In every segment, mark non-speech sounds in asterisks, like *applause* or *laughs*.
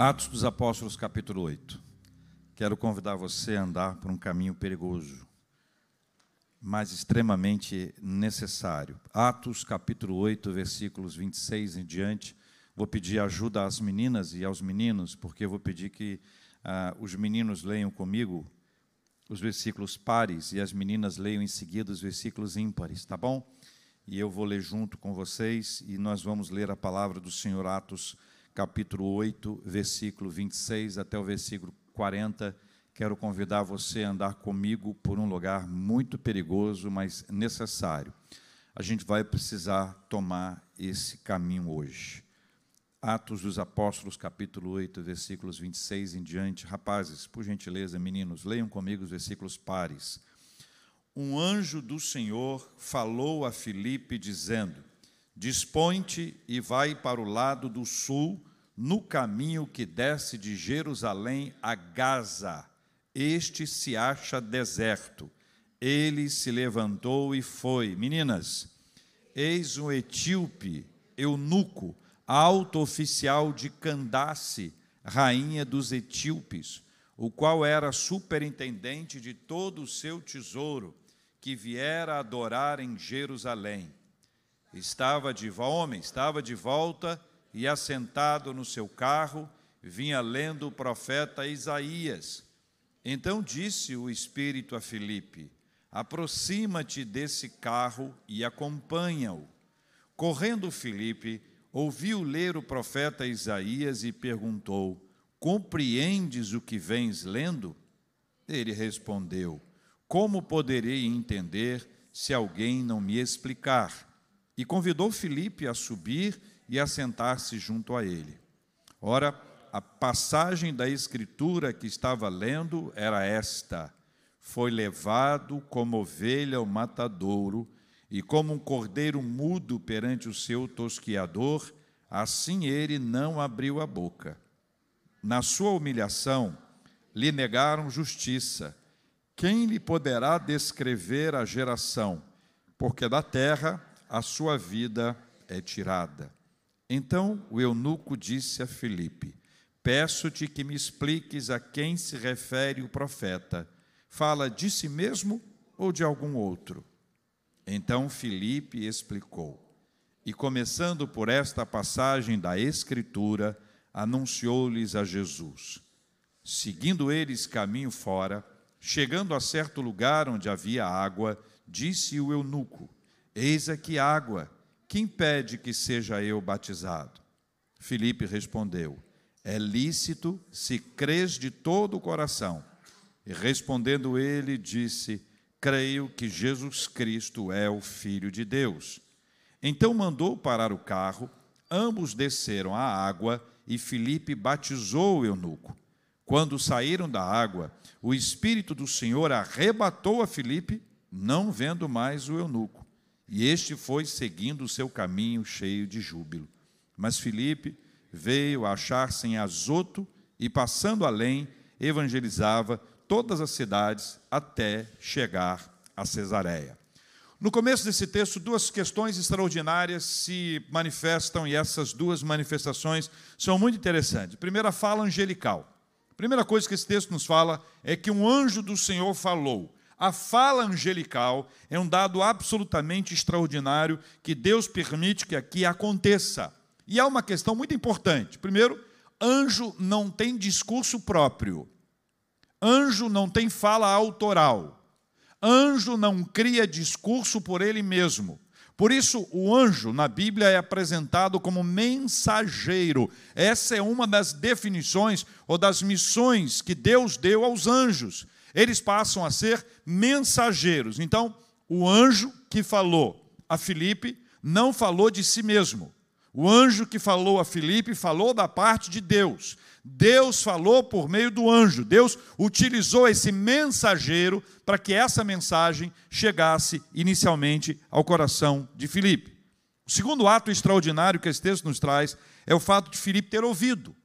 Atos dos Apóstolos, capítulo 8. Quero convidar você a andar por um caminho perigoso, mas extremamente necessário. Atos, capítulo 8, versículos 26 em diante. Vou pedir ajuda às meninas e aos meninos, porque eu vou pedir que ah, os meninos leiam comigo os versículos pares e as meninas leiam em seguida os versículos ímpares, tá bom? E eu vou ler junto com vocês e nós vamos ler a palavra do Senhor Atos capítulo 8, versículo 26 até o versículo 40. Quero convidar você a andar comigo por um lugar muito perigoso, mas necessário. A gente vai precisar tomar esse caminho hoje. Atos dos Apóstolos, capítulo 8, versículos 26 em diante. Rapazes, por gentileza, meninos, leiam comigo os versículos pares. Um anjo do Senhor falou a Filipe, dizendo: Dispõe-te e vai para o lado do sul, no caminho que desce de Jerusalém a Gaza. Este se acha deserto. Ele se levantou e foi. Meninas, eis um etíope, eunuco, alto oficial de Candace, rainha dos etíopes, o qual era superintendente de todo o seu tesouro, que viera adorar em Jerusalém. Estava de homem, estava de volta e assentado no seu carro, vinha lendo o profeta Isaías. Então disse o Espírito a Filipe: Aproxima-te desse carro e acompanha-o. Correndo Filipe, ouviu ler o profeta Isaías e perguntou: Compreendes o que vens lendo? Ele respondeu: Como poderei entender se alguém não me explicar? E convidou Filipe a subir e assentar-se junto a ele. Ora, a passagem da escritura que estava lendo era esta: Foi levado como ovelha ao matadouro, e como um cordeiro mudo perante o seu tosquiador, assim ele não abriu a boca. Na sua humilhação, lhe negaram justiça. Quem lhe poderá descrever a geração? Porque da terra a sua vida é tirada. Então o eunuco disse a Filipe: Peço-te que me expliques a quem se refere o profeta. Fala de si mesmo ou de algum outro? Então Filipe explicou. E começando por esta passagem da Escritura, anunciou-lhes a Jesus. Seguindo eles caminho fora, chegando a certo lugar onde havia água, disse o eunuco: Eis aqui água que impede que seja eu batizado? Filipe respondeu: É lícito se crês de todo o coração. E respondendo ele, disse: Creio que Jesus Cristo é o Filho de Deus. Então mandou parar o carro, ambos desceram à água e Filipe batizou o eunuco. Quando saíram da água, o Espírito do Senhor arrebatou a Filipe, não vendo mais o eunuco. E este foi seguindo o seu caminho cheio de júbilo. Mas Filipe veio achar-se em Azoto e, passando além, evangelizava todas as cidades até chegar a Cesareia. No começo desse texto, duas questões extraordinárias se manifestam e essas duas manifestações são muito interessantes. Primeira fala angelical. A primeira coisa que esse texto nos fala é que um anjo do Senhor falou. A fala angelical é um dado absolutamente extraordinário que Deus permite que aqui aconteça. E há uma questão muito importante. Primeiro, anjo não tem discurso próprio. Anjo não tem fala autoral. Anjo não cria discurso por ele mesmo. Por isso, o anjo na Bíblia é apresentado como mensageiro. Essa é uma das definições ou das missões que Deus deu aos anjos eles passam a ser mensageiros. Então, o anjo que falou a Filipe não falou de si mesmo. O anjo que falou a Filipe falou da parte de Deus. Deus falou por meio do anjo. Deus utilizou esse mensageiro para que essa mensagem chegasse inicialmente ao coração de Filipe. O segundo ato extraordinário que esse texto nos traz é o fato de Filipe ter ouvido.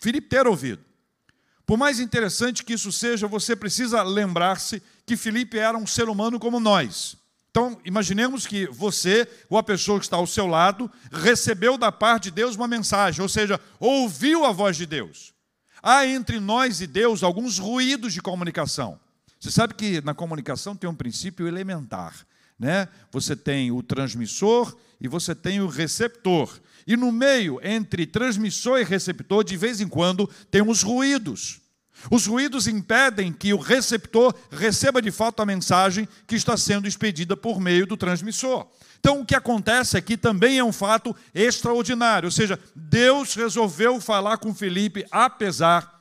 Filipe ter ouvido. Por mais interessante que isso seja, você precisa lembrar-se que Filipe era um ser humano como nós. Então, imaginemos que você, ou a pessoa que está ao seu lado, recebeu da parte de Deus uma mensagem, ou seja, ouviu a voz de Deus. Há entre nós e Deus alguns ruídos de comunicação. Você sabe que na comunicação tem um princípio elementar. Né? Você tem o transmissor e você tem o receptor. E no meio, entre transmissor e receptor, de vez em quando, tem uns ruídos. Os ruídos impedem que o receptor receba de fato a mensagem que está sendo expedida por meio do transmissor. Então, o que acontece aqui também é um fato extraordinário, ou seja, Deus resolveu falar com Felipe apesar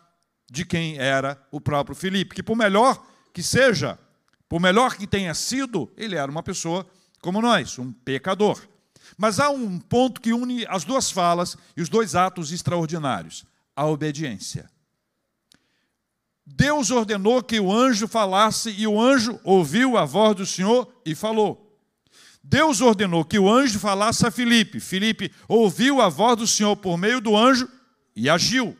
de quem era o próprio Felipe, que por melhor que seja, por melhor que tenha sido, ele era uma pessoa como nós, um pecador. Mas há um ponto que une as duas falas e os dois atos extraordinários: a obediência. Deus ordenou que o anjo falasse e o anjo ouviu a voz do Senhor e falou. Deus ordenou que o anjo falasse a Filipe. Filipe ouviu a voz do Senhor por meio do anjo e agiu.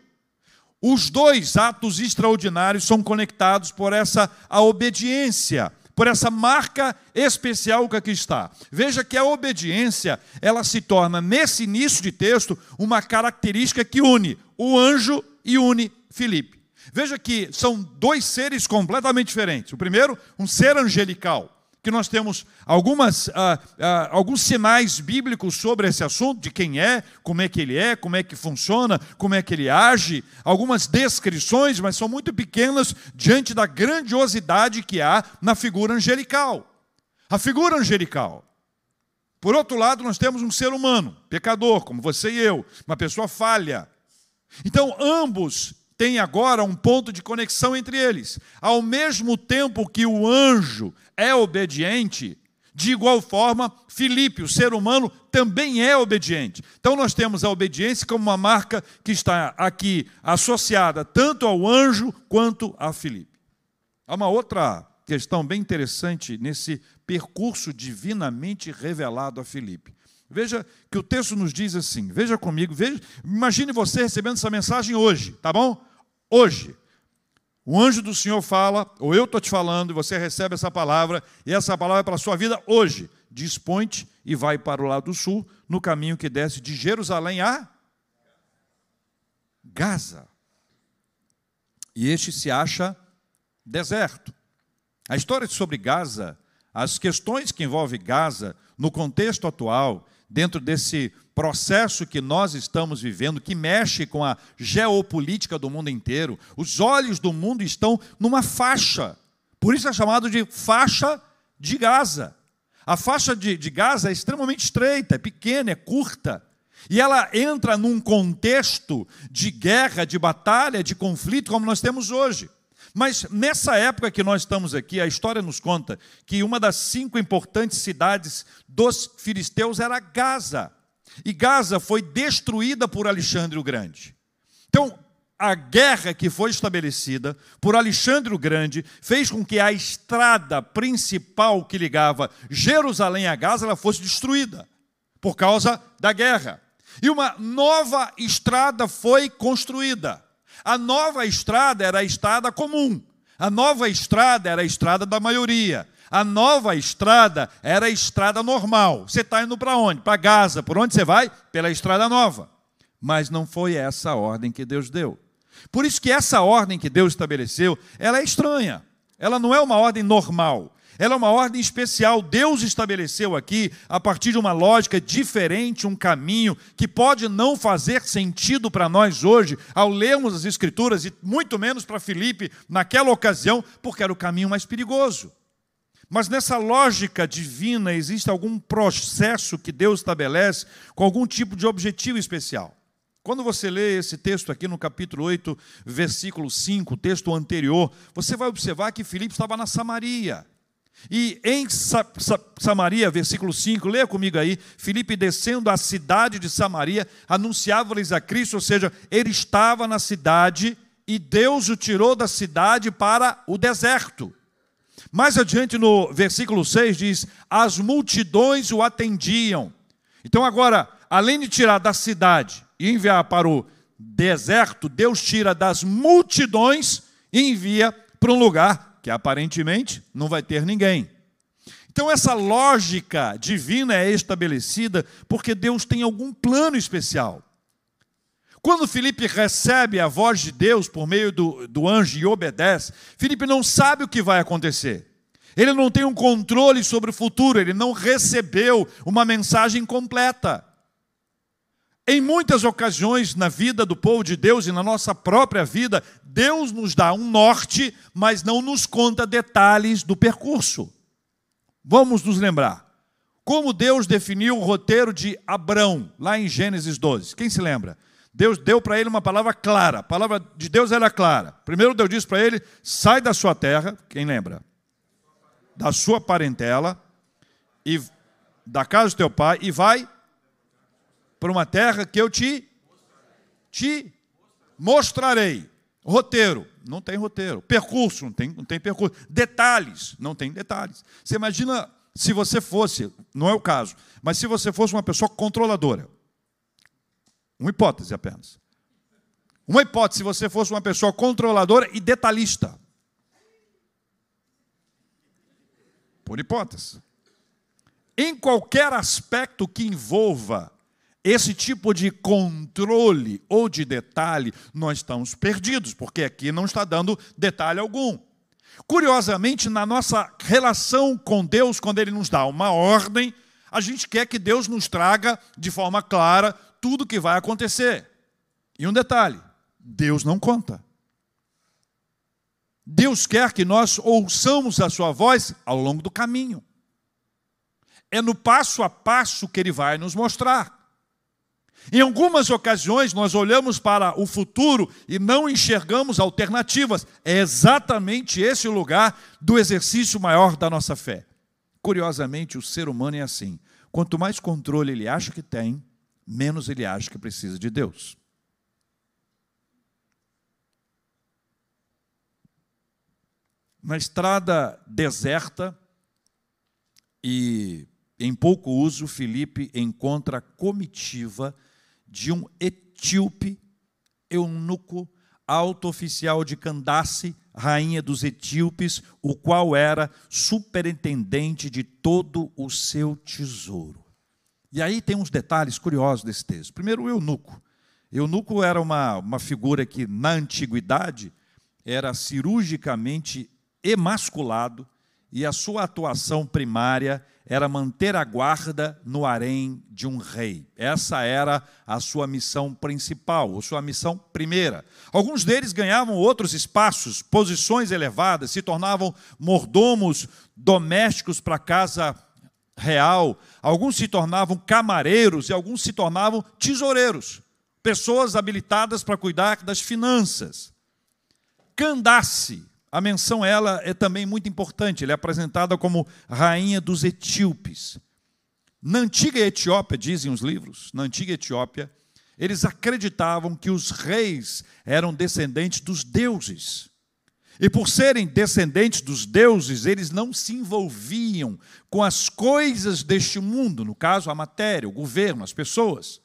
Os dois atos extraordinários são conectados por essa a obediência, por essa marca especial que aqui está. Veja que a obediência, ela se torna nesse início de texto uma característica que une o anjo e une Filipe. Veja que são dois seres completamente diferentes. O primeiro, um ser angelical, que nós temos algumas, ah, ah, alguns sinais bíblicos sobre esse assunto, de quem é, como é que ele é, como é que funciona, como é que ele age, algumas descrições, mas são muito pequenas diante da grandiosidade que há na figura angelical. A figura angelical. Por outro lado, nós temos um ser humano, pecador, como você e eu, uma pessoa falha. Então, ambos tem agora um ponto de conexão entre eles. Ao mesmo tempo que o anjo é obediente, de igual forma, Filipe, o ser humano, também é obediente. Então, nós temos a obediência como uma marca que está aqui associada tanto ao anjo quanto a Filipe. Há uma outra questão bem interessante nesse percurso divinamente revelado a Filipe. Veja que o texto nos diz assim, veja comigo, veja, imagine você recebendo essa mensagem hoje, tá bom? Hoje. O anjo do Senhor fala, ou eu estou te falando, e você recebe essa palavra, e essa palavra é para a sua vida hoje. Desponte e vai para o lado sul, no caminho que desce de Jerusalém a Gaza. E este se acha deserto. A história sobre Gaza, as questões que envolvem Gaza, no contexto atual, dentro desse processo que nós estamos vivendo, que mexe com a geopolítica do mundo inteiro. Os olhos do mundo estão numa faixa. Por isso é chamado de faixa de Gaza. A faixa de, de Gaza é extremamente estreita, é pequena, é curta. E ela entra num contexto de guerra, de batalha, de conflito, como nós temos hoje. Mas nessa época que nós estamos aqui, a história nos conta que uma das cinco importantes cidades dos filisteus era Gaza. E Gaza foi destruída por Alexandre o Grande. Então, a guerra que foi estabelecida por Alexandre o Grande fez com que a estrada principal que ligava Jerusalém a Gaza ela fosse destruída por causa da guerra. E uma nova estrada foi construída. A nova estrada era a estrada comum. A nova estrada era a estrada da maioria. A nova estrada era a estrada normal. Você está indo para onde? Para Gaza. Por onde você vai? Pela estrada nova. Mas não foi essa a ordem que Deus deu. Por isso que essa ordem que Deus estabeleceu, ela é estranha. Ela não é uma ordem normal. Ela é uma ordem especial. Deus estabeleceu aqui, a partir de uma lógica diferente, um caminho que pode não fazer sentido para nós hoje, ao lermos as Escrituras, e muito menos para Filipe naquela ocasião, porque era o caminho mais perigoso. Mas nessa lógica divina existe algum processo que Deus estabelece com algum tipo de objetivo especial. Quando você lê esse texto aqui no capítulo 8, versículo 5, o texto anterior, você vai observar que Filipe estava na Samaria. E em Sa Sa Samaria, versículo 5, leia comigo aí, Filipe descendo à cidade de Samaria, anunciava-lhes a Cristo, ou seja, ele estava na cidade e Deus o tirou da cidade para o deserto. Mais adiante no versículo 6 diz: As multidões o atendiam. Então, agora, além de tirar da cidade e enviar para o deserto, Deus tira das multidões e envia para um lugar que aparentemente não vai ter ninguém. Então, essa lógica divina é estabelecida porque Deus tem algum plano especial. Quando Felipe recebe a voz de Deus por meio do, do anjo e obedece, Felipe não sabe o que vai acontecer. Ele não tem um controle sobre o futuro, ele não recebeu uma mensagem completa. Em muitas ocasiões na vida do povo de Deus e na nossa própria vida, Deus nos dá um norte, mas não nos conta detalhes do percurso. Vamos nos lembrar. Como Deus definiu o roteiro de Abrão, lá em Gênesis 12. Quem se lembra? Deus deu para ele uma palavra clara. A palavra de Deus era clara. Primeiro Deus disse para ele: sai da sua terra, quem lembra? Da sua parentela e da casa do teu pai e vai para uma terra que eu te te mostrarei. Roteiro, não tem roteiro. Percurso, não tem, não tem percurso. Detalhes, não tem detalhes. Você imagina se você fosse, não é o caso, mas se você fosse uma pessoa controladora. Uma hipótese apenas. Uma hipótese se você fosse uma pessoa controladora e detalhista. Por hipótese. Em qualquer aspecto que envolva esse tipo de controle ou de detalhe, nós estamos perdidos, porque aqui não está dando detalhe algum. Curiosamente, na nossa relação com Deus, quando Ele nos dá uma ordem, a gente quer que Deus nos traga de forma clara tudo o que vai acontecer. E um detalhe: Deus não conta. Deus quer que nós ouçamos a Sua voz ao longo do caminho. É no passo a passo que Ele vai nos mostrar. Em algumas ocasiões, nós olhamos para o futuro e não enxergamos alternativas. É exatamente esse o lugar do exercício maior da nossa fé. Curiosamente, o ser humano é assim: quanto mais controle ele acha que tem, menos ele acha que precisa de Deus. Na estrada deserta e em pouco uso, Felipe encontra a comitiva de um etíope eunuco, alto oficial de Candace, rainha dos etíopes, o qual era superintendente de todo o seu tesouro. E aí tem uns detalhes curiosos desse texto. Primeiro, o eunuco. Eunuco era uma, uma figura que, na antiguidade, era cirurgicamente emasculado e a sua atuação primária era manter a guarda no harém de um rei. Essa era a sua missão principal, a sua missão primeira. Alguns deles ganhavam outros espaços, posições elevadas, se tornavam mordomos domésticos para a casa real, alguns se tornavam camareiros e alguns se tornavam tesoureiros, pessoas habilitadas para cuidar das finanças. Candace, a menção ela é também muito importante, ela é apresentada como rainha dos etíopes. Na antiga Etiópia, dizem os livros, na antiga Etiópia, eles acreditavam que os reis eram descendentes dos deuses. E por serem descendentes dos deuses, eles não se envolviam com as coisas deste mundo, no caso, a matéria, o governo, as pessoas.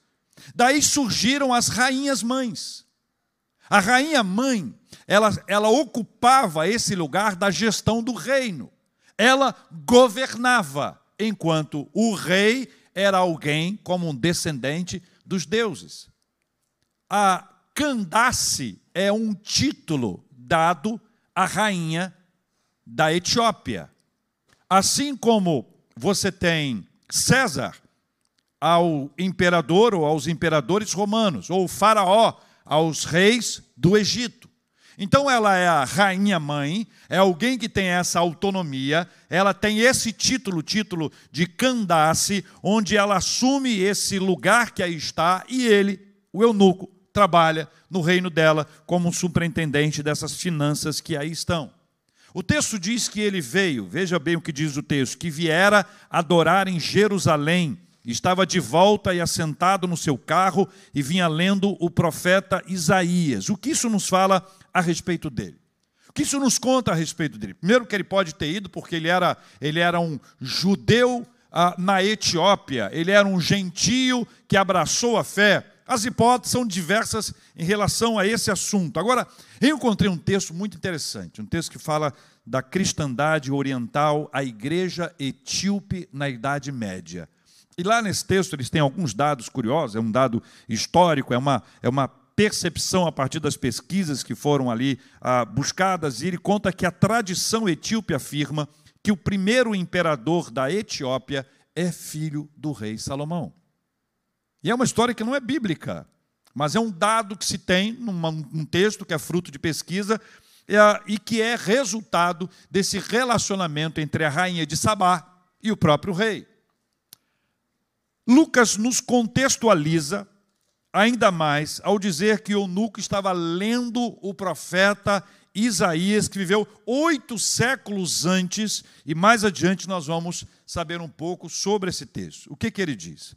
Daí surgiram as rainhas mães. A rainha mãe, ela, ela ocupava esse lugar da gestão do reino. Ela governava, enquanto o rei era alguém como um descendente dos deuses. A Candace é um título dado a rainha da Etiópia. Assim como você tem César ao imperador ou aos imperadores romanos, ou faraó aos reis do Egito. Então ela é a rainha mãe, é alguém que tem essa autonomia, ela tem esse título, título de Candace, onde ela assume esse lugar que aí está e ele, o eunuco, trabalha no reino dela como um superintendente dessas finanças que aí estão. O texto diz que ele veio, veja bem o que diz o texto, que viera adorar em Jerusalém, estava de volta e assentado no seu carro e vinha lendo o profeta Isaías. O que isso nos fala a respeito dele? O que isso nos conta a respeito dele? Primeiro que ele pode ter ido porque ele era, ele era um judeu ah, na Etiópia, ele era um gentio que abraçou a fé As hipóteses são diversas em relação a esse assunto. Agora, eu encontrei um texto muito interessante, um texto que fala da cristandade oriental, a igreja etíope na Idade Média. E lá nesse texto eles têm alguns dados curiosos, é um dado histórico, é uma, é uma percepção a partir das pesquisas que foram ali ah, buscadas, e ele conta que a tradição etíope afirma que o primeiro imperador da Etiópia é filho do rei Salomão. E é uma história que não é bíblica, mas é um dado que se tem num texto que é fruto de pesquisa é, e que é resultado desse relacionamento entre a rainha de Sabá e o próprio rei. Lucas nos contextualiza ainda mais ao dizer que Eunuco estava lendo o profeta Isaías, que viveu oito séculos antes, e mais adiante nós vamos saber um pouco sobre esse texto. O que, que ele diz?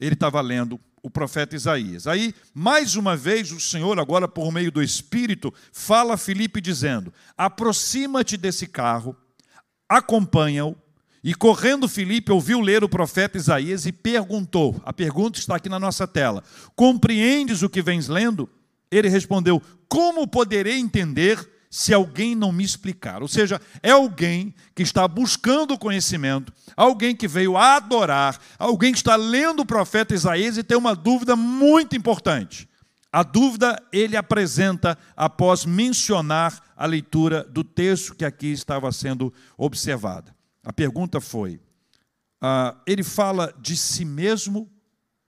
Ele estava lendo o profeta Isaías. Aí, mais uma vez, o Senhor, agora por meio do Espírito, fala a Filipe dizendo: aproxima-te desse carro, acompanha-o e correndo Filipe ouviu ler o profeta Isaías e perguntou: a pergunta está aqui na nossa tela. Compreendes o que vens lendo? Ele respondeu: Como poderei entender se alguém não me explicar? Ou seja, é alguém que está buscando conhecimento, alguém que veio adorar, alguém que está lendo o profeta Isaías e tem uma dúvida muito importante. A dúvida ele apresenta após mencionar a leitura do texto que aqui estava sendo observada. A pergunta foi: ah, ele fala de si mesmo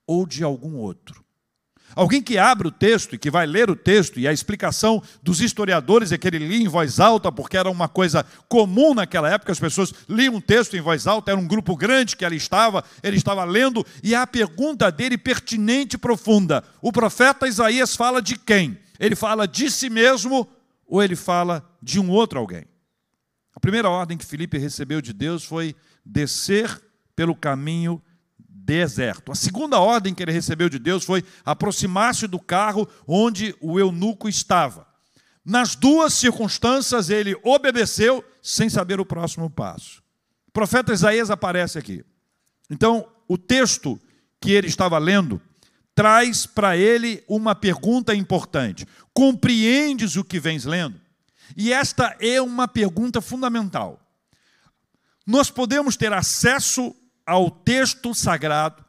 ou de algum outro? Alguém que abre o texto e que vai ler o texto, e a explicação dos historiadores é que ele lia em voz alta, porque era uma coisa comum naquela época, as pessoas liam um texto em voz alta, era um grupo grande que ali estava, ele estava lendo, e a pergunta dele pertinente e profunda: o profeta Isaías fala de quem? Ele fala de si mesmo ou ele fala de um outro alguém? A primeira ordem que Filipe recebeu de Deus foi descer pelo caminho deserto. A segunda ordem que ele recebeu de Deus foi aproximar-se do carro onde o eunuco estava. Nas duas circunstâncias ele obedeceu sem saber o próximo passo. O profeta Isaías aparece aqui. Então, o texto que ele estava lendo traz para ele uma pergunta importante: Compreendes o que vens lendo? E esta é uma pergunta fundamental. Nós podemos ter acesso ao texto sagrado,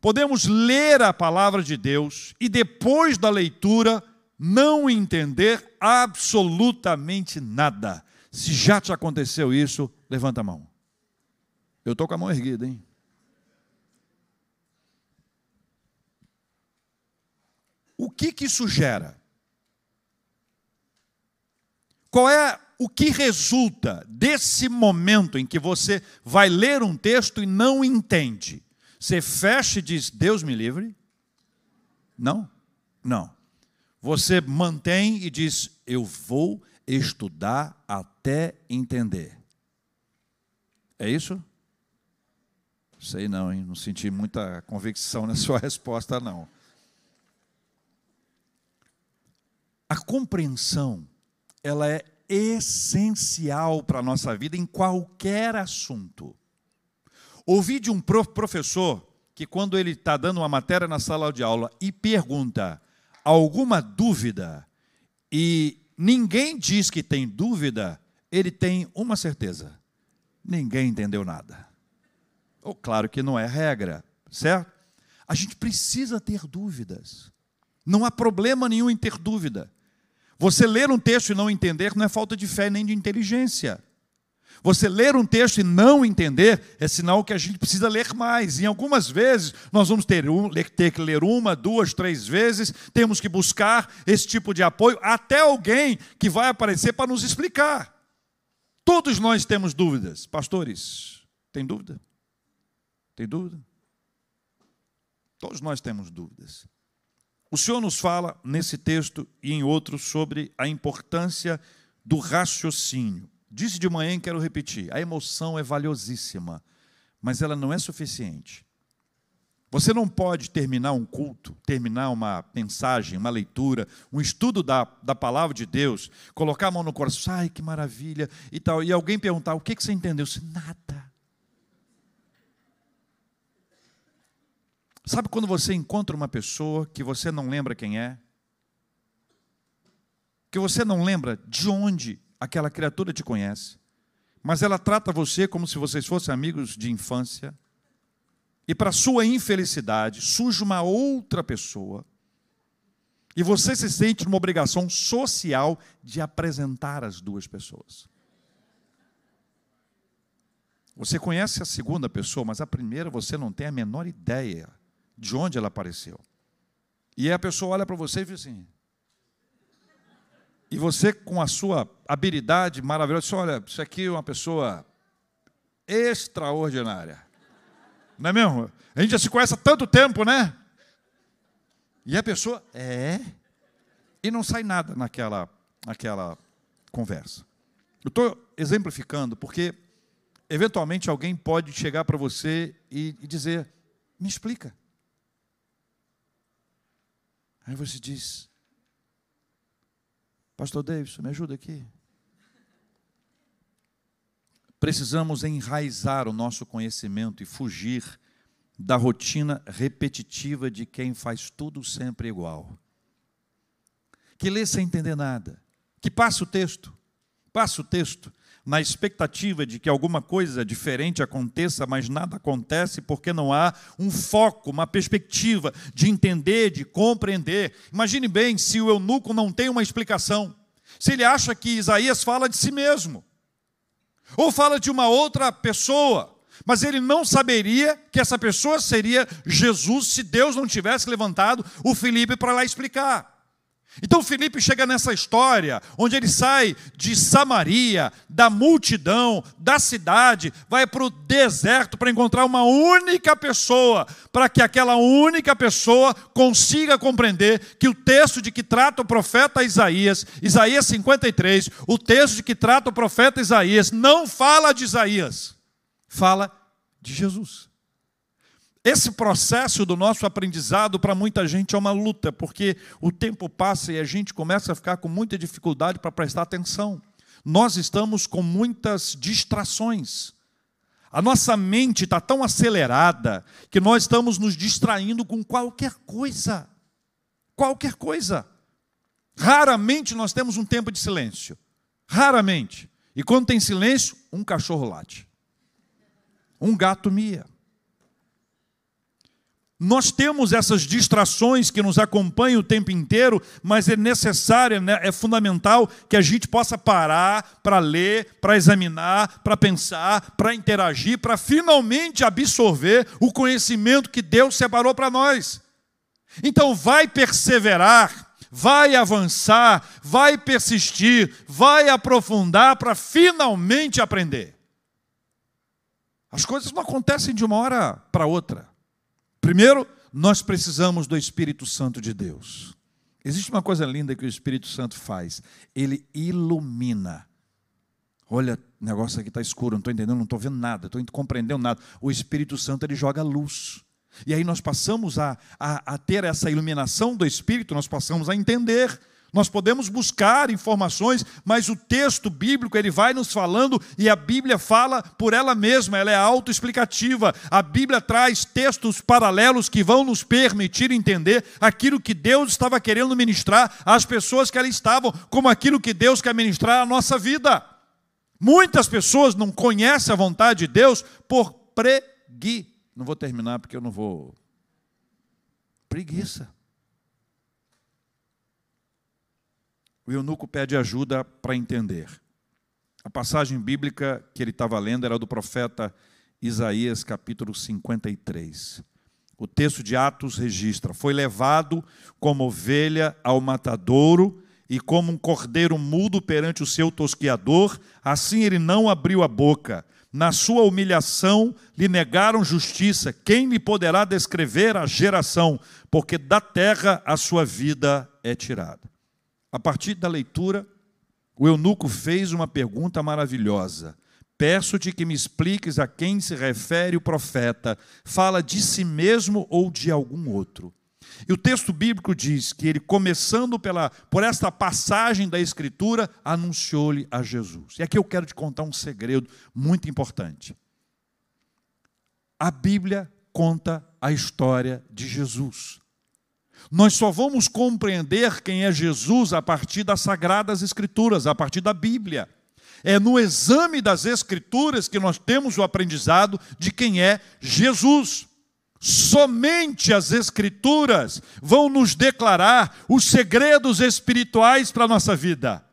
podemos ler a palavra de Deus e depois da leitura não entender absolutamente nada. Se já te aconteceu isso, levanta a mão. Eu estou com a mão erguida, hein? O que, que isso gera? Qual é o que resulta desse momento em que você vai ler um texto e não entende? Você fecha e diz: Deus me livre? Não, não. Você mantém e diz: Eu vou estudar até entender. É isso? Sei não, hein? Não senti muita convicção *laughs* na sua resposta, não. A compreensão ela é essencial para a nossa vida em qualquer assunto. Ouvi de um professor que, quando ele está dando uma matéria na sala de aula e pergunta alguma dúvida e ninguém diz que tem dúvida, ele tem uma certeza: ninguém entendeu nada. Oh, claro que não é regra, certo? A gente precisa ter dúvidas. Não há problema nenhum em ter dúvida. Você ler um texto e não entender não é falta de fé nem de inteligência. Você ler um texto e não entender é sinal que a gente precisa ler mais. E algumas vezes nós vamos ter, um, ter, que ler uma, duas, três vezes, temos que buscar esse tipo de apoio, até alguém que vai aparecer para nos explicar. Todos nós temos dúvidas. Pastores, tem dúvida? Tem dúvida? Todos nós temos dúvidas. O Senhor nos fala nesse texto e em outros sobre a importância do raciocínio. Disse de manhã e quero repetir: a emoção é valiosíssima, mas ela não é suficiente. Você não pode terminar um culto, terminar uma mensagem, uma leitura, um estudo da, da palavra de Deus, colocar a mão no coração, ai que maravilha e tal, e alguém perguntar: o que, que você entendeu? Nada. Sabe quando você encontra uma pessoa que você não lembra quem é? Que você não lembra de onde aquela criatura te conhece, mas ela trata você como se vocês fossem amigos de infância, e para sua infelicidade surge uma outra pessoa, e você se sente numa obrigação social de apresentar as duas pessoas. Você conhece a segunda pessoa, mas a primeira você não tem a menor ideia de onde ela apareceu. E a pessoa olha para você e diz assim. E você, com a sua habilidade maravilhosa, diz: olha, isso aqui é uma pessoa extraordinária. Não é mesmo? A gente já se conhece há tanto tempo, né? E a pessoa, é. E não sai nada naquela, naquela conversa. Eu estou exemplificando porque, eventualmente, alguém pode chegar para você e, e dizer: me explica. Aí você diz: Pastor Davidson, me ajuda aqui. Precisamos enraizar o nosso conhecimento e fugir da rotina repetitiva de quem faz tudo sempre igual. Que lê sem entender nada, que passa o texto, passa o texto, na expectativa de que alguma coisa diferente aconteça, mas nada acontece porque não há um foco, uma perspectiva de entender, de compreender. Imagine bem se o eunuco não tem uma explicação, se ele acha que Isaías fala de si mesmo, ou fala de uma outra pessoa, mas ele não saberia que essa pessoa seria Jesus se Deus não tivesse levantado o Felipe para lá explicar. Então Felipe chega nessa história, onde ele sai de Samaria, da multidão, da cidade, vai para o deserto para encontrar uma única pessoa, para que aquela única pessoa consiga compreender que o texto de que trata o profeta Isaías, Isaías 53, o texto de que trata o profeta Isaías, não fala de Isaías, fala de Jesus. Esse processo do nosso aprendizado para muita gente é uma luta, porque o tempo passa e a gente começa a ficar com muita dificuldade para prestar atenção. Nós estamos com muitas distrações. A nossa mente está tão acelerada que nós estamos nos distraindo com qualquer coisa. Qualquer coisa. Raramente nós temos um tempo de silêncio. Raramente. E quando tem silêncio, um cachorro late. Um gato mia. Nós temos essas distrações que nos acompanham o tempo inteiro, mas é necessário, né, é fundamental que a gente possa parar para ler, para examinar, para pensar, para interagir, para finalmente absorver o conhecimento que Deus separou para nós. Então, vai perseverar, vai avançar, vai persistir, vai aprofundar para finalmente aprender. As coisas não acontecem de uma hora para outra. Primeiro, nós precisamos do Espírito Santo de Deus. Existe uma coisa linda que o Espírito Santo faz: ele ilumina. Olha, o negócio aqui está escuro, não estou entendendo, não estou vendo nada, estou compreendendo nada. O Espírito Santo ele joga luz. E aí nós passamos a, a, a ter essa iluminação do Espírito, nós passamos a entender nós podemos buscar informações, mas o texto bíblico ele vai nos falando e a Bíblia fala por ela mesma, ela é autoexplicativa. A Bíblia traz textos paralelos que vão nos permitir entender aquilo que Deus estava querendo ministrar às pessoas que ali estavam, como aquilo que Deus quer ministrar à nossa vida. Muitas pessoas não conhecem a vontade de Deus por pregui. Não vou terminar porque eu não vou. Preguiça. O eunuco pede ajuda para entender. A passagem bíblica que ele estava lendo era do profeta Isaías, capítulo 53. O texto de Atos registra: Foi levado como ovelha ao matadouro, e como um cordeiro mudo perante o seu tosquiador, assim ele não abriu a boca. Na sua humilhação lhe negaram justiça. Quem lhe poderá descrever a geração? Porque da terra a sua vida é tirada. A partir da leitura, o eunuco fez uma pergunta maravilhosa. Peço-te que me expliques a quem se refere o profeta. Fala de si mesmo ou de algum outro? E o texto bíblico diz que ele, começando pela, por esta passagem da Escritura, anunciou-lhe a Jesus. E aqui eu quero te contar um segredo muito importante. A Bíblia conta a história de Jesus. Nós só vamos compreender quem é Jesus a partir das Sagradas Escrituras, a partir da Bíblia. É no exame das Escrituras que nós temos o aprendizado de quem é Jesus. Somente as Escrituras vão nos declarar os segredos espirituais para a nossa vida.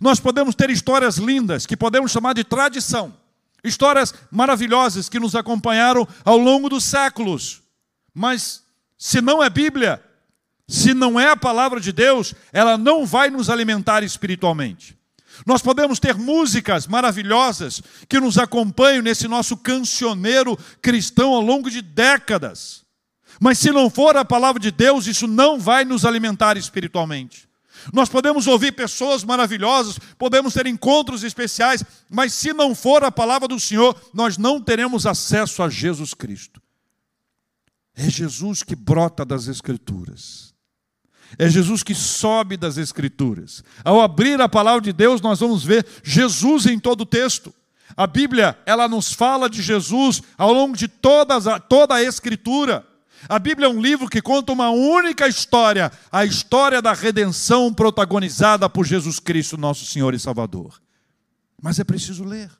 Nós podemos ter histórias lindas, que podemos chamar de tradição, histórias maravilhosas que nos acompanharam ao longo dos séculos. Mas, se não é Bíblia, se não é a palavra de Deus, ela não vai nos alimentar espiritualmente. Nós podemos ter músicas maravilhosas que nos acompanham nesse nosso cancioneiro cristão ao longo de décadas. Mas se não for a palavra de Deus, isso não vai nos alimentar espiritualmente. Nós podemos ouvir pessoas maravilhosas, podemos ter encontros especiais, mas se não for a palavra do Senhor, nós não teremos acesso a Jesus Cristo. É Jesus que brota das Escrituras. É Jesus que sobe das Escrituras. Ao abrir a palavra de Deus, nós vamos ver Jesus em todo o texto. A Bíblia, ela nos fala de Jesus ao longo de todas, toda a Escritura. A Bíblia é um livro que conta uma única história, a história da redenção protagonizada por Jesus Cristo, nosso Senhor e Salvador. Mas é preciso ler.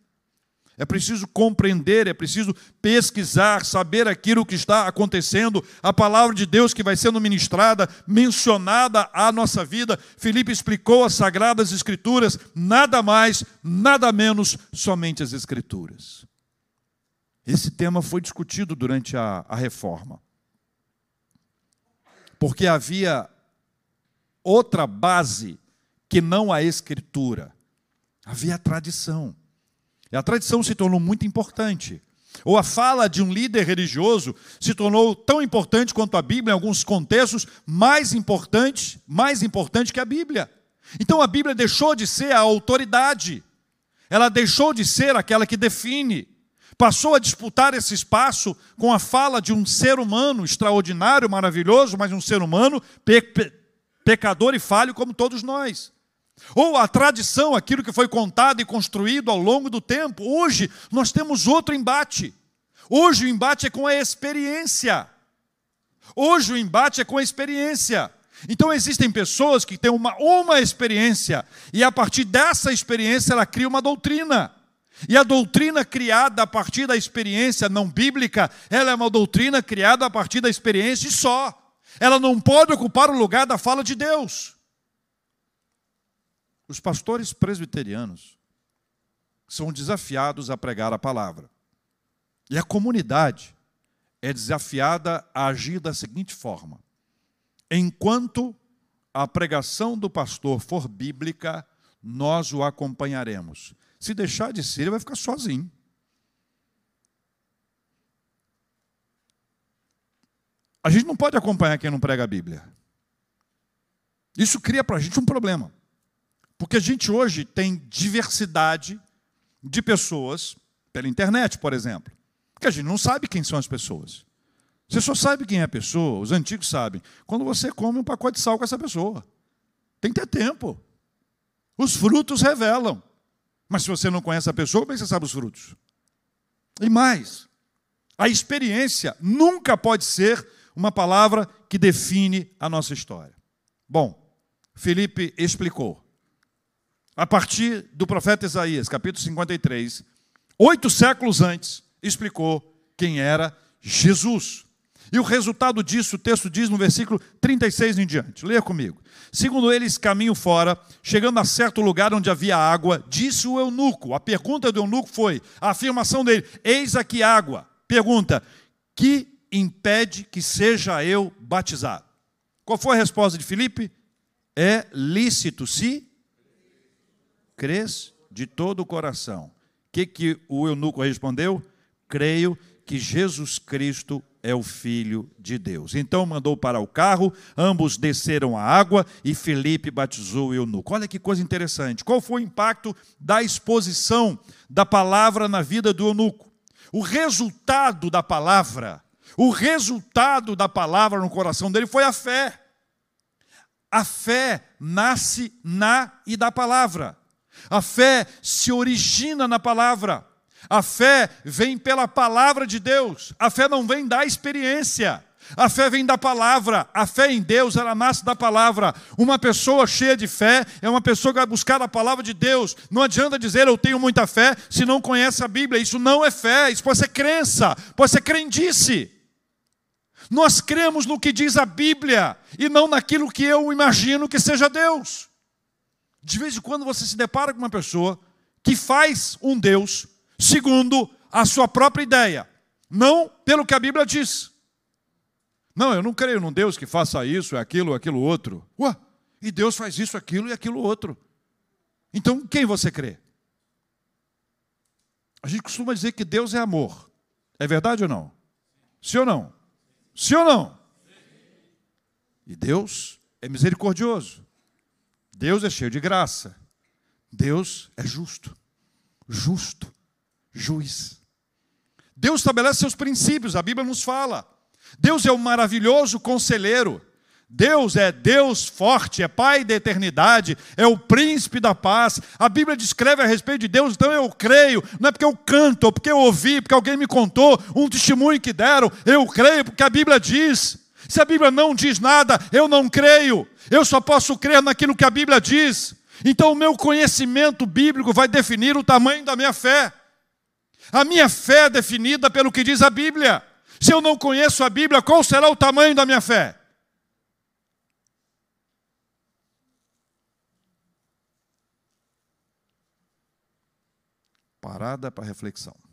É preciso compreender, é preciso pesquisar, saber aquilo que está acontecendo, a palavra de Deus que vai sendo ministrada, mencionada à nossa vida. Felipe explicou as sagradas escrituras, nada mais, nada menos, somente as escrituras. Esse tema foi discutido durante a, a reforma. Porque havia outra base que não a escritura, havia a tradição. E a tradição se tornou muito importante. Ou a fala de um líder religioso se tornou tão importante quanto a Bíblia, em alguns contextos, mais importante, mais importante que a Bíblia. Então a Bíblia deixou de ser a autoridade. Ela deixou de ser aquela que define. Passou a disputar esse espaço com a fala de um ser humano extraordinário, maravilhoso, mas um ser humano pe pe pecador e falho como todos nós. Ou a tradição, aquilo que foi contado e construído ao longo do tempo. Hoje nós temos outro embate. Hoje o embate é com a experiência. Hoje o embate é com a experiência. Então existem pessoas que têm uma, uma experiência e a partir dessa experiência ela cria uma doutrina. E a doutrina criada a partir da experiência não bíblica, ela é uma doutrina criada a partir da experiência e só. Ela não pode ocupar o lugar da fala de Deus. Os pastores presbiterianos são desafiados a pregar a palavra. E a comunidade é desafiada a agir da seguinte forma: enquanto a pregação do pastor for bíblica, nós o acompanharemos. Se deixar de ser, ele vai ficar sozinho. A gente não pode acompanhar quem não prega a Bíblia. Isso cria para a gente um problema. Porque a gente hoje tem diversidade de pessoas pela internet, por exemplo. Porque a gente não sabe quem são as pessoas. Você só sabe quem é a pessoa, os antigos sabem, quando você come um pacote de sal com essa pessoa. Tem que ter tempo. Os frutos revelam. Mas se você não conhece a pessoa, como é que você sabe os frutos? E mais, a experiência nunca pode ser uma palavra que define a nossa história. Bom, Felipe explicou a partir do profeta Isaías, capítulo 53, oito séculos antes, explicou quem era Jesus. E o resultado disso, o texto diz no versículo 36 em diante. Leia comigo. Segundo eles, caminho fora, chegando a certo lugar onde havia água, disse o eunuco. A pergunta do eunuco foi, a afirmação dele: Eis aqui água. Pergunta: Que impede que seja eu batizado? Qual foi a resposta de Filipe? É lícito se crês de todo o coração. O que, que o eunuco respondeu? Creio que Jesus Cristo é o Filho de Deus. Então mandou para o carro, ambos desceram a água e Felipe batizou o eunuco. Olha que coisa interessante. Qual foi o impacto da exposição da palavra na vida do eunuco? O resultado da palavra, o resultado da palavra no coração dele foi a fé. A fé nasce na e da palavra. A fé se origina na palavra. A fé vem pela palavra de Deus. A fé não vem da experiência. A fé vem da palavra, a fé em Deus, ela nasce da palavra. Uma pessoa cheia de fé é uma pessoa que vai buscar a palavra de Deus. Não adianta dizer eu tenho muita fé se não conhece a Bíblia. Isso não é fé, isso pode ser crença, pode ser crendice. Nós cremos no que diz a Bíblia e não naquilo que eu imagino que seja Deus. De vez em quando você se depara com uma pessoa que faz um Deus segundo a sua própria ideia, não pelo que a Bíblia diz. Não, eu não creio num Deus que faça isso, aquilo, aquilo outro. Ué, e Deus faz isso, aquilo e aquilo outro. Então, quem você crê? A gente costuma dizer que Deus é amor. É verdade ou não? Sim ou não? Sim ou não? E Deus é misericordioso. Deus é cheio de graça. Deus é justo. Justo juiz. Deus estabelece seus princípios, a Bíblia nos fala. Deus é o um maravilhoso conselheiro. Deus é Deus forte, é Pai da eternidade, é o príncipe da paz. A Bíblia descreve a respeito de Deus, então eu creio, não é porque eu canto, ou porque eu ouvi, porque alguém me contou um testemunho que deram, eu creio porque a Bíblia diz. Se a Bíblia não diz nada, eu não creio. Eu só posso crer naquilo que a Bíblia diz. Então o meu conhecimento bíblico vai definir o tamanho da minha fé. A minha fé é definida pelo que diz a Bíblia. Se eu não conheço a Bíblia, qual será o tamanho da minha fé? Parada para reflexão.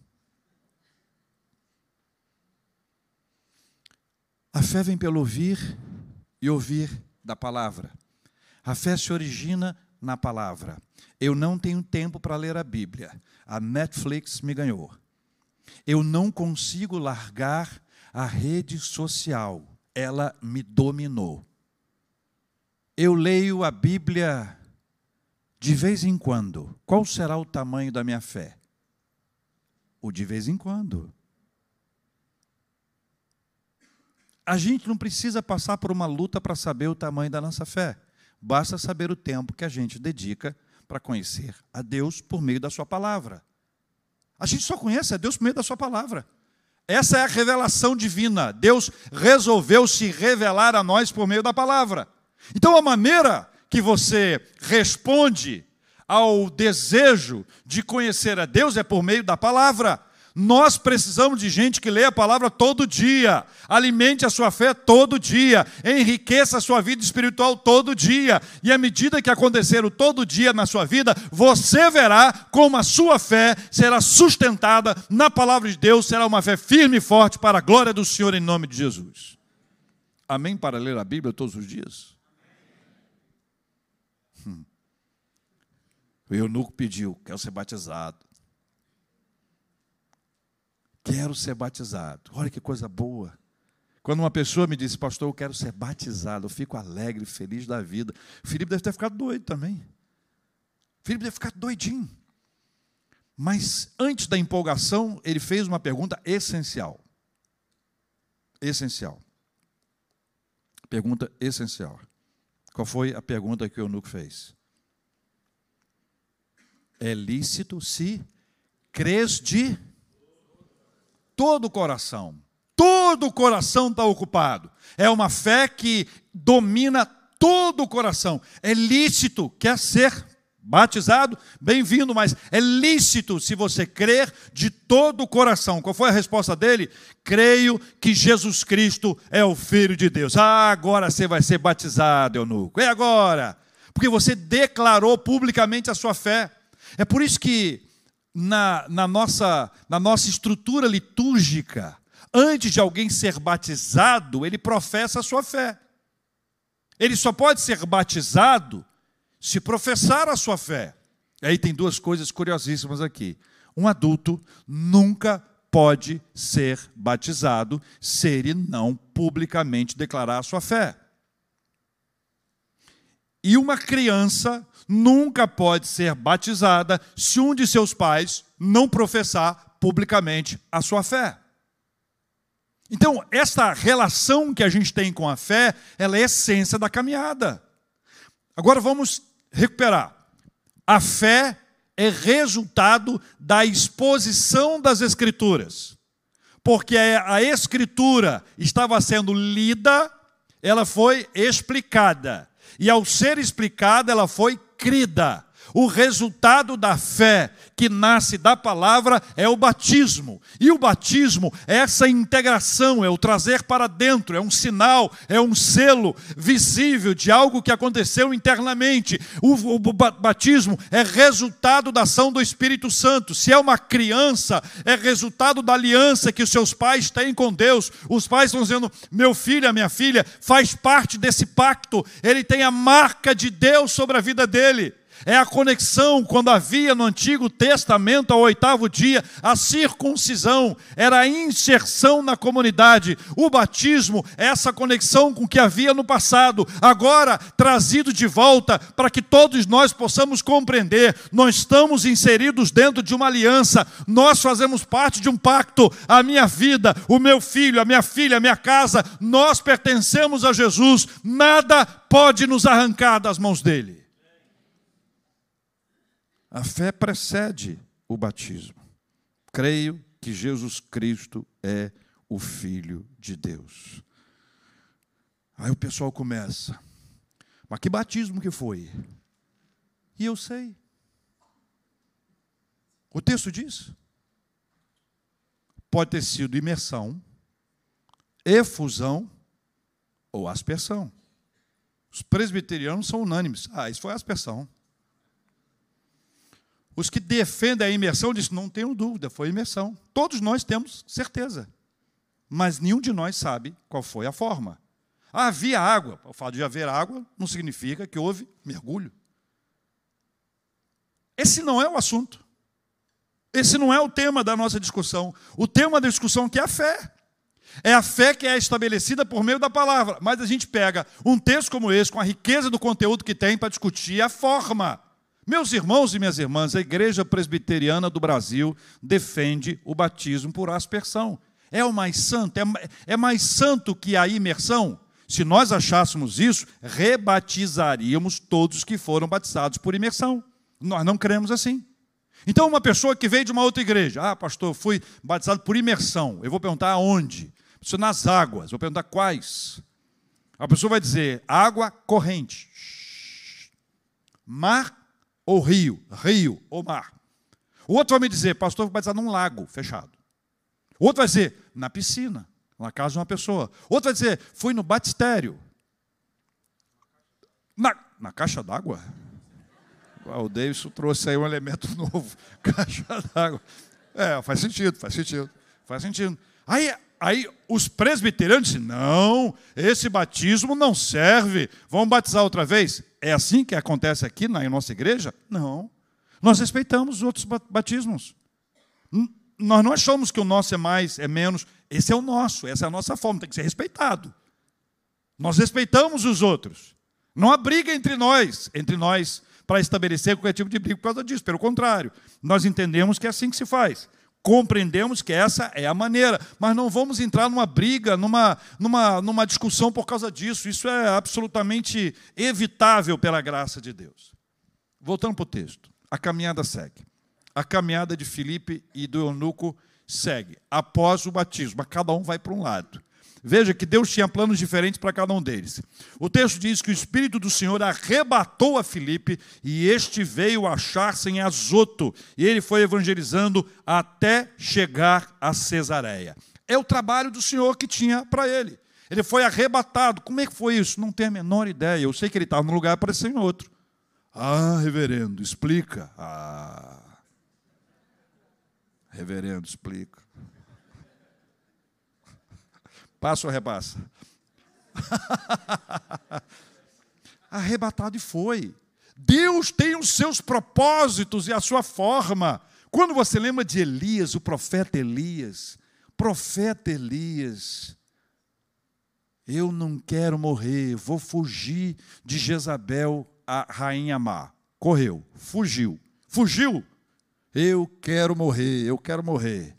A fé vem pelo ouvir e ouvir da palavra. A fé se origina na palavra. Eu não tenho tempo para ler a Bíblia. A Netflix me ganhou. Eu não consigo largar a rede social. Ela me dominou. Eu leio a Bíblia de vez em quando. Qual será o tamanho da minha fé? O de vez em quando. A gente não precisa passar por uma luta para saber o tamanho da nossa fé. Basta saber o tempo que a gente dedica para conhecer a Deus por meio da Sua palavra. A gente só conhece a Deus por meio da Sua palavra. Essa é a revelação divina. Deus resolveu se revelar a nós por meio da palavra. Então, a maneira que você responde ao desejo de conhecer a Deus é por meio da palavra. Nós precisamos de gente que lê a palavra todo dia, alimente a sua fé todo dia, enriqueça a sua vida espiritual todo dia, e à medida que acontecer o todo dia na sua vida, você verá como a sua fé será sustentada na palavra de Deus, será uma fé firme e forte para a glória do Senhor em nome de Jesus. Amém? Para ler a Bíblia todos os dias? Hum. O eunuco pediu, quer ser batizado. Quero ser batizado. Olha que coisa boa. Quando uma pessoa me disse, pastor, eu quero ser batizado, eu fico alegre, feliz da vida. O Felipe deve ter ficado doido também. O Felipe deve ficar doidinho. Mas antes da empolgação, ele fez uma pergunta essencial. Essencial. Pergunta essencial. Qual foi a pergunta que o eunuco fez? É lícito se crês de todo o coração. Todo o coração está ocupado. É uma fé que domina todo o coração. É lícito, quer ser batizado, bem-vindo, mas é lícito se você crer de todo o coração. Qual foi a resposta dele? Creio que Jesus Cristo é o Filho de Deus. Ah, agora você vai ser batizado, eunuco. É agora. Porque você declarou publicamente a sua fé. É por isso que na, na, nossa, na nossa estrutura litúrgica, antes de alguém ser batizado, ele professa a sua fé. Ele só pode ser batizado se professar a sua fé. E aí tem duas coisas curiosíssimas aqui. Um adulto nunca pode ser batizado se ele não publicamente declarar a sua fé. E uma criança nunca pode ser batizada se um de seus pais não professar publicamente a sua fé. Então, esta relação que a gente tem com a fé, ela é a essência da caminhada. Agora vamos recuperar. A fé é resultado da exposição das Escrituras. Porque a Escritura estava sendo lida, ela foi explicada. E ao ser explicada, ela foi crida. O resultado da fé que nasce da palavra é o batismo. E o batismo é essa integração, é o trazer para dentro, é um sinal, é um selo visível de algo que aconteceu internamente. O, batismo é resultado da ação do Espírito Santo. Se é uma criança, é resultado da aliança que os seus pais têm com Deus. Os pais estão dizendo: meu filho, minha filha, faz parte desse pacto, ele tem a marca de Deus sobre a vida dele. É a conexão quando havia no Antigo Testamento, ao oitavo dia, a circuncisão, era a inserção na comunidade. O batismo é essa conexão com o que havia no passado, agora trazido de volta para que todos nós possamos compreender. Nós estamos inseridos dentro de uma aliança, nós fazemos parte de um pacto. A minha vida, o meu filho, a minha filha, a minha casa, nós pertencemos a Jesus, nada pode nos arrancar das mãos dele. A fé precede o batismo. Creio que Jesus Cristo é o Filho de Deus. Aí o pessoal começa, mas que batismo que foi? E eu sei. O texto diz: pode ter sido imersão, efusão ou aspersão. Os presbiterianos são unânimes. Ah, isso foi aspersão. Os que defendem a imersão dizem: não tenho dúvida, foi imersão. Todos nós temos certeza. Mas nenhum de nós sabe qual foi a forma. Havia água. O fato de haver água não significa que houve mergulho. Esse não é o assunto. Esse não é o tema da nossa discussão. O tema da discussão que é a fé. É a fé que é estabelecida por meio da palavra. Mas a gente pega um texto como esse, com a riqueza do conteúdo que tem, para discutir a forma. Meus irmãos e minhas irmãs, a Igreja Presbiteriana do Brasil defende o batismo por aspersão. É o mais santo? É, é mais santo que a imersão? Se nós achássemos isso, rebatizaríamos todos que foram batizados por imersão. Nós não cremos assim. Então, uma pessoa que veio de uma outra igreja, ah, pastor, fui batizado por imersão. Eu vou perguntar aonde? Nas águas. Vou perguntar quais. A pessoa vai dizer água corrente, mar ou rio, rio ou mar. O outro vai me dizer, pastor, vai batizar num lago fechado. O outro vai dizer, na piscina, na casa de uma pessoa. O outro vai dizer, fui no batistério. Na, na caixa d'água? O Davidson trouxe aí um elemento *laughs* novo, caixa d'água. É, faz sentido, faz sentido, faz sentido. Aí, aí os presbiterianos dizem, não, esse batismo não serve, vamos batizar outra vez? É assim que acontece aqui na nossa igreja? Não. Nós respeitamos os outros batismos. Nós não achamos que o nosso é mais, é menos. Esse é o nosso, essa é a nossa forma, tem que ser respeitado. Nós respeitamos os outros. Não há briga entre nós, entre nós, para estabelecer qualquer tipo de briga por causa disso. Pelo contrário, nós entendemos que é assim que se faz compreendemos que essa é a maneira, mas não vamos entrar numa briga, numa, numa, numa discussão por causa disso. Isso é absolutamente evitável pela graça de Deus. Voltando para o texto, a caminhada segue. A caminhada de Filipe e do eunuco segue. Após o batismo, cada um vai para um lado. Veja que Deus tinha planos diferentes para cada um deles. O texto diz que o Espírito do Senhor arrebatou a Filipe e este veio achar-se em Azoto. E ele foi evangelizando até chegar a Cesareia. É o trabalho do Senhor que tinha para ele. Ele foi arrebatado. Como é que foi isso? Não tenho a menor ideia. Eu sei que ele estava num lugar, apareceu em outro. Ah, reverendo, explica. Ah, reverendo, explica. Passa ou repassa? *laughs* Arrebatado e foi. Deus tem os seus propósitos e a sua forma. Quando você lembra de Elias, o profeta Elias, profeta Elias, eu não quero morrer, vou fugir de Jezabel, a rainha má. Correu, fugiu, fugiu. Eu quero morrer, eu quero morrer.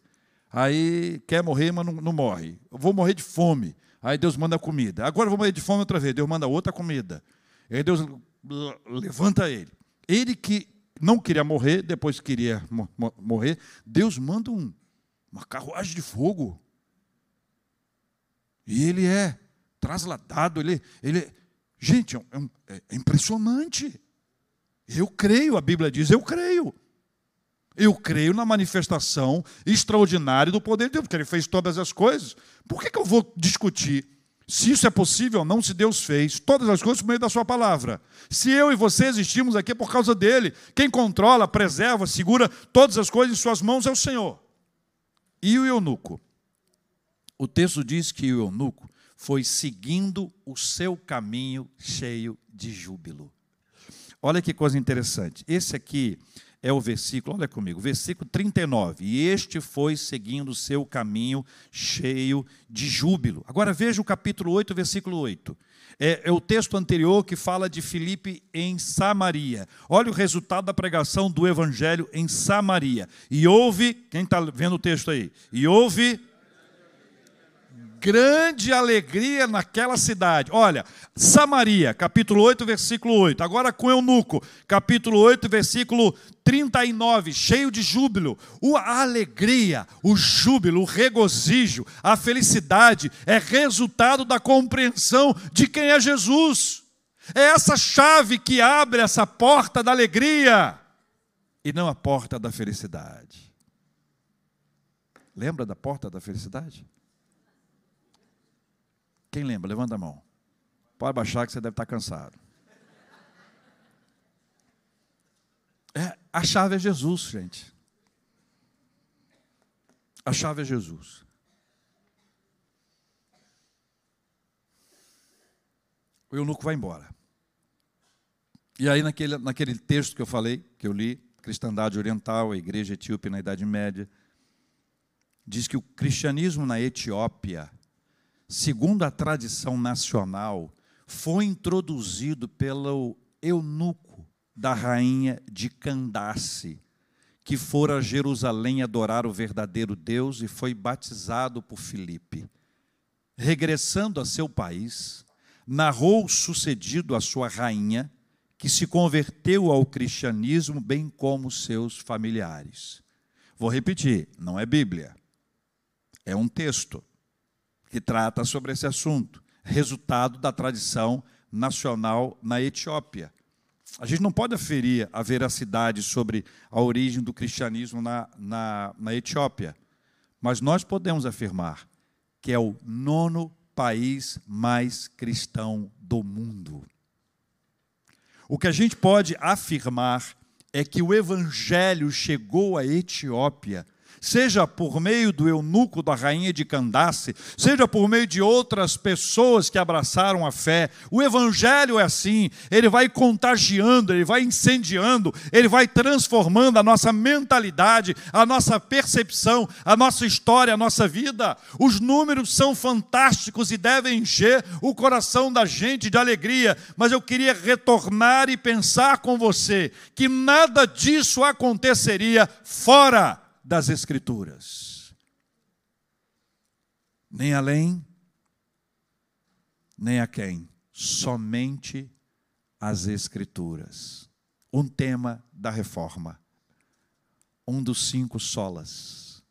Aí quer morrer, mas não, não morre. Eu vou morrer de fome. Aí Deus manda comida. Agora eu vou morrer de fome outra vez. Deus manda outra comida. Aí Deus levanta ele. Ele que não queria morrer, depois queria morrer. Deus manda um, uma carruagem de fogo. E ele é trasladado, ele, ele gente, é, é, é impressionante. Eu creio, a Bíblia diz, eu creio. Eu creio na manifestação extraordinária do poder de Deus, porque Ele fez todas as coisas. Por que, que eu vou discutir se isso é possível ou não, se Deus fez todas as coisas por meio da Sua palavra? Se eu e você existimos aqui é por causa dele. Quem controla, preserva, segura todas as coisas em Suas mãos é o Senhor. E o eunuco? O texto diz que o eunuco foi seguindo o seu caminho cheio de júbilo. Olha que coisa interessante. Esse aqui é o versículo, olha comigo, versículo 39. E este foi seguindo o seu caminho cheio de júbilo. Agora veja o capítulo 8, versículo 8. É, é, o texto anterior que fala de Filipe em Samaria. Olha o resultado da pregação do evangelho em Samaria. E houve, quem está vendo o texto aí? E houve grande alegria naquela cidade. Olha, Samaria, capítulo 8, versículo 8. Agora com eunuco, capítulo 8, versículo 39, cheio de júbilo. A alegria, o júbilo, o regozijo, a felicidade é resultado da compreensão de quem é Jesus. É essa chave que abre essa porta da alegria e não a porta da felicidade. Lembra da porta da felicidade? Quem lembra? Levanta a mão. Pode baixar que você deve estar cansado. É, a chave é Jesus, gente. A chave é Jesus. O eunuco vai embora. E aí, naquele, naquele texto que eu falei, que eu li, Cristandade Oriental, a Igreja Etíope na Idade Média, diz que o cristianismo na Etiópia segundo a tradição nacional, foi introduzido pelo eunuco da rainha de Candace, que fora a Jerusalém adorar o verdadeiro Deus e foi batizado por Filipe. Regressando a seu país, narrou o sucedido à sua rainha, que se converteu ao cristianismo, bem como seus familiares. Vou repetir, não é Bíblia, é um texto que trata sobre esse assunto, resultado da tradição nacional na Etiópia. A gente não pode aferir a veracidade sobre a origem do cristianismo na, na, na Etiópia, mas nós podemos afirmar que é o nono país mais cristão do mundo. O que a gente pode afirmar é que o evangelho chegou à Etiópia seja por meio do eunuco da rainha de Candace, seja por meio de outras pessoas que abraçaram a fé. O evangelho é assim, ele vai contagiando, ele vai incendiando, ele vai transformando a nossa mentalidade, a nossa percepção, a nossa história, a nossa vida. Os números são fantásticos e devem encher o coração da gente de alegria, mas eu queria retornar e pensar com você que nada disso aconteceria fora das Escrituras. Nem além, nem a quem, somente as Escrituras. Um tema da reforma, um dos cinco solas.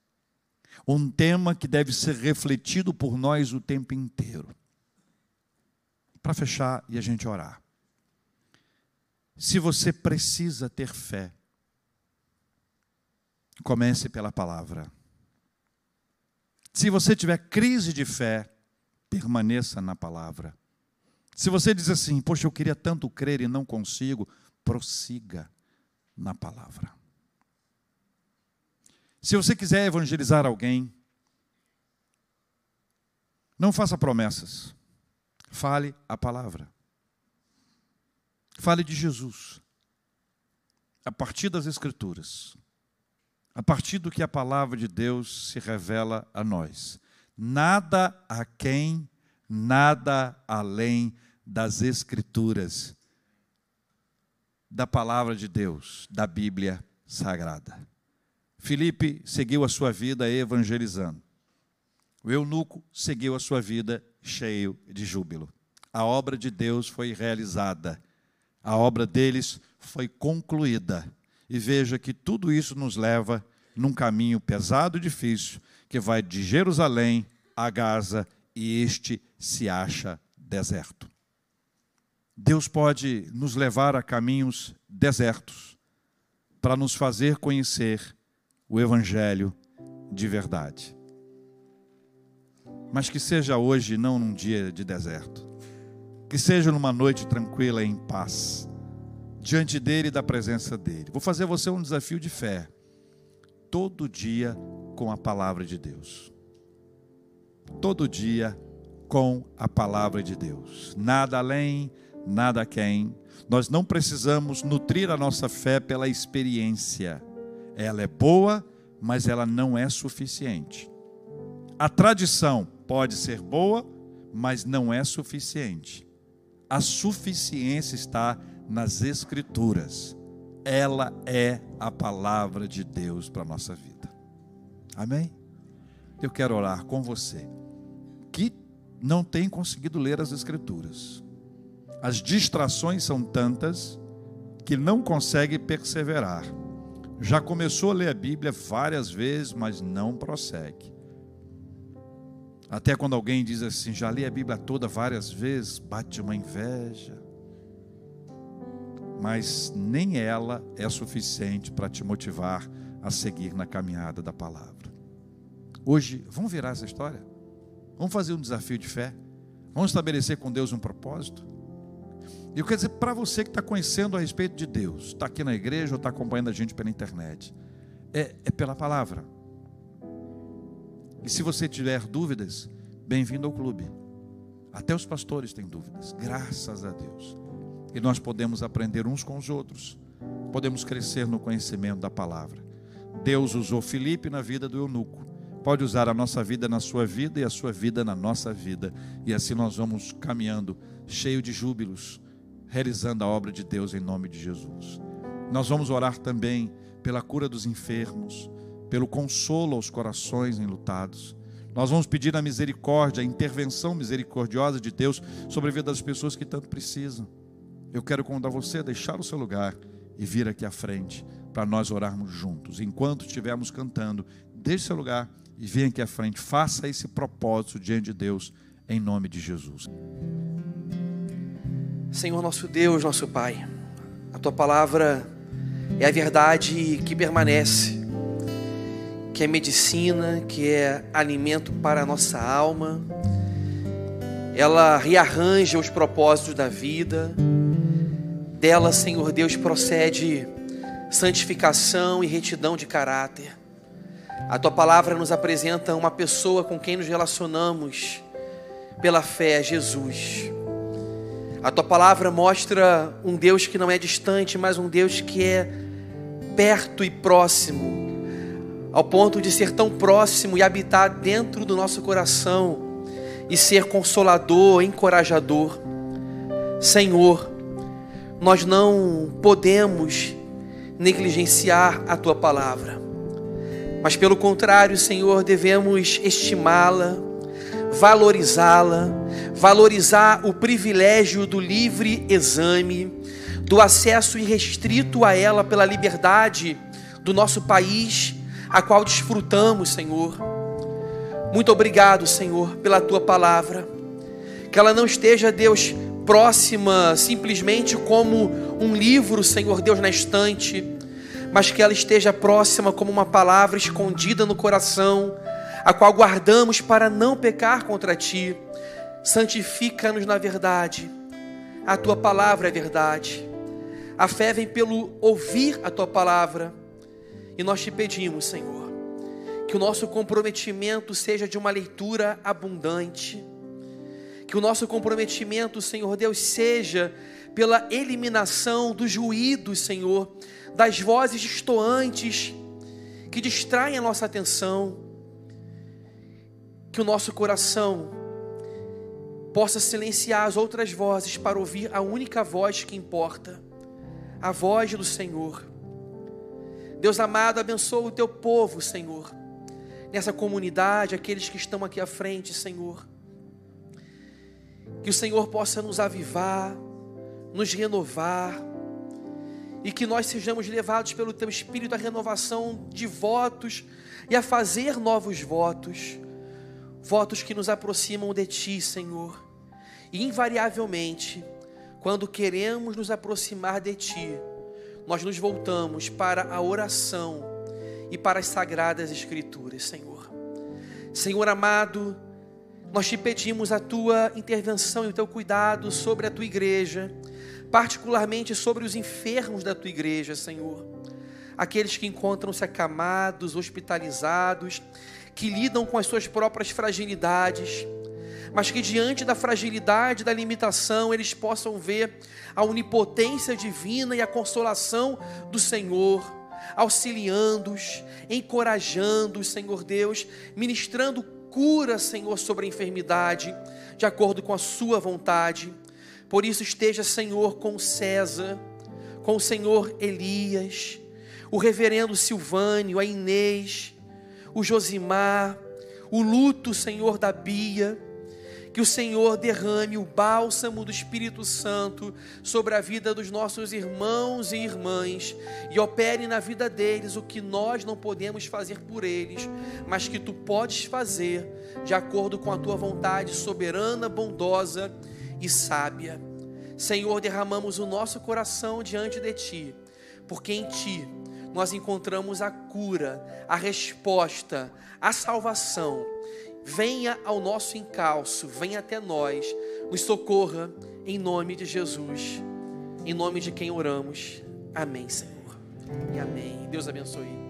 Um tema que deve ser refletido por nós o tempo inteiro. Para fechar e a gente orar. Se você precisa ter fé, Comece pela palavra. Se você tiver crise de fé, permaneça na palavra. Se você diz assim, poxa, eu queria tanto crer e não consigo, prossiga na palavra. Se você quiser evangelizar alguém, não faça promessas. Fale a palavra. Fale de Jesus. A partir das Escrituras a partir do que a palavra de Deus se revela a nós. Nada a quem, nada além das Escrituras, da palavra de Deus, da Bíblia Sagrada. Filipe seguiu a sua vida evangelizando. O eunuco seguiu a sua vida cheio de júbilo. A obra de Deus foi realizada. A obra deles foi concluída e veja que tudo isso nos leva num caminho pesado e difícil que vai de Jerusalém a Gaza e este se acha deserto. Deus pode nos levar a caminhos desertos para nos fazer conhecer o Evangelho de verdade. Mas que seja hoje, não num dia de deserto, que seja numa noite tranquila e em paz, diante dele e da presença dele. Vou fazer você um desafio de fé, todo dia com a palavra de Deus. Todo dia com a palavra de Deus. Nada além, nada quem. Nós não precisamos nutrir a nossa fé pela experiência. Ela é boa, mas ela não é suficiente. A tradição pode ser boa, mas não é suficiente. A suficiência está nas Escrituras. Ela é a palavra de Deus para a nossa vida. Amém? Eu quero orar com você que não tem conseguido ler as Escrituras. As distrações são tantas que não consegue perseverar. Já começou a ler a Bíblia várias vezes, mas não prossegue. Até quando alguém diz assim, já li a Bíblia toda várias vezes, bate uma inveja. Mas nem ela é suficiente para te motivar a seguir na caminhada da palavra. Hoje, vamos virar essa história? Vamos fazer um desafio de fé? Vamos estabelecer com Deus um propósito? E eu quero dizer para você que está conhecendo a respeito de Deus, está aqui na igreja ou está acompanhando a gente pela internet, é, é pela palavra. E se você tiver dúvidas, bem-vindo ao clube. Até os pastores têm dúvidas, graças a Deus. E nós podemos aprender uns com os outros, podemos crescer no conhecimento da palavra. Deus usou Filipe na vida do eunuco, pode usar a nossa vida na sua vida e a sua vida na nossa vida, e assim nós vamos caminhando cheio de júbilos, realizando a obra de Deus em nome de Jesus. Nós vamos orar também pela cura dos enfermos, pelo consolo aos corações enlutados. Nós vamos pedir a misericórdia, a intervenção misericordiosa de Deus sobre a vida das pessoas que tanto precisam. Eu quero convidar você a deixar o seu lugar e vir aqui à frente para nós orarmos juntos. Enquanto estivermos cantando, deixe seu lugar e venha aqui à frente. Faça esse propósito diante de Deus, em nome de Jesus. Senhor nosso Deus, nosso Pai, a tua palavra é a verdade que permanece que é medicina, que é alimento para a nossa alma. Ela rearranja os propósitos da vida. Dela, Senhor Deus, procede santificação e retidão de caráter. A tua palavra nos apresenta uma pessoa com quem nos relacionamos pela fé, Jesus. A tua palavra mostra um Deus que não é distante, mas um Deus que é perto e próximo ao ponto de ser tão próximo e habitar dentro do nosso coração e ser consolador, encorajador. Senhor, nós não podemos negligenciar a tua palavra, mas pelo contrário, Senhor, devemos estimá-la, valorizá-la, valorizar o privilégio do livre exame, do acesso irrestrito a ela pela liberdade do nosso país a qual desfrutamos, Senhor. Muito obrigado, Senhor, pela tua palavra. Que ela não esteja, Deus, próxima simplesmente como um livro, Senhor Deus, na estante, mas que ela esteja próxima como uma palavra escondida no coração, a qual guardamos para não pecar contra ti. Santifica-nos na verdade. A tua palavra é verdade. A fé vem pelo ouvir a tua palavra. E nós te pedimos, Senhor, que o nosso comprometimento seja de uma leitura abundante, que o nosso comprometimento, Senhor Deus, seja pela eliminação dos ruídos, Senhor, das vozes distoantes que distraem a nossa atenção, que o nosso coração possa silenciar as outras vozes para ouvir a única voz que importa, a voz do Senhor. Deus amado, abençoa o teu povo, Senhor, nessa comunidade, aqueles que estão aqui à frente, Senhor. Que o Senhor possa nos avivar, nos renovar, e que nós sejamos levados pelo Teu Espírito à renovação de votos e a fazer novos votos, votos que nos aproximam de Ti, Senhor. E invariavelmente, quando queremos nos aproximar de Ti, nós nos voltamos para a oração e para as sagradas Escrituras, Senhor. Senhor amado, nós te pedimos a tua intervenção e o teu cuidado sobre a tua igreja, particularmente sobre os enfermos da tua igreja, Senhor. Aqueles que encontram-se acamados, hospitalizados, que lidam com as suas próprias fragilidades, mas que diante da fragilidade, da limitação, eles possam ver a onipotência divina e a consolação do Senhor, auxiliando-os, encorajando-os, Senhor Deus, ministrando cura, Senhor, sobre a enfermidade, de acordo com a Sua vontade. Por isso, esteja, Senhor, com César, com o Senhor Elias, o reverendo Silvânio, a Inês, o Josimar, o luto, Senhor, da Bia, que o Senhor derrame o bálsamo do Espírito Santo sobre a vida dos nossos irmãos e irmãs e opere na vida deles o que nós não podemos fazer por eles, mas que tu podes fazer de acordo com a tua vontade soberana, bondosa e sábia. Senhor, derramamos o nosso coração diante de ti, porque em ti nós encontramos a cura, a resposta, a salvação venha ao nosso encalço, venha até nós, nos socorra, em nome de Jesus, em nome de quem oramos. Amém, Senhor. E amém. Deus abençoe.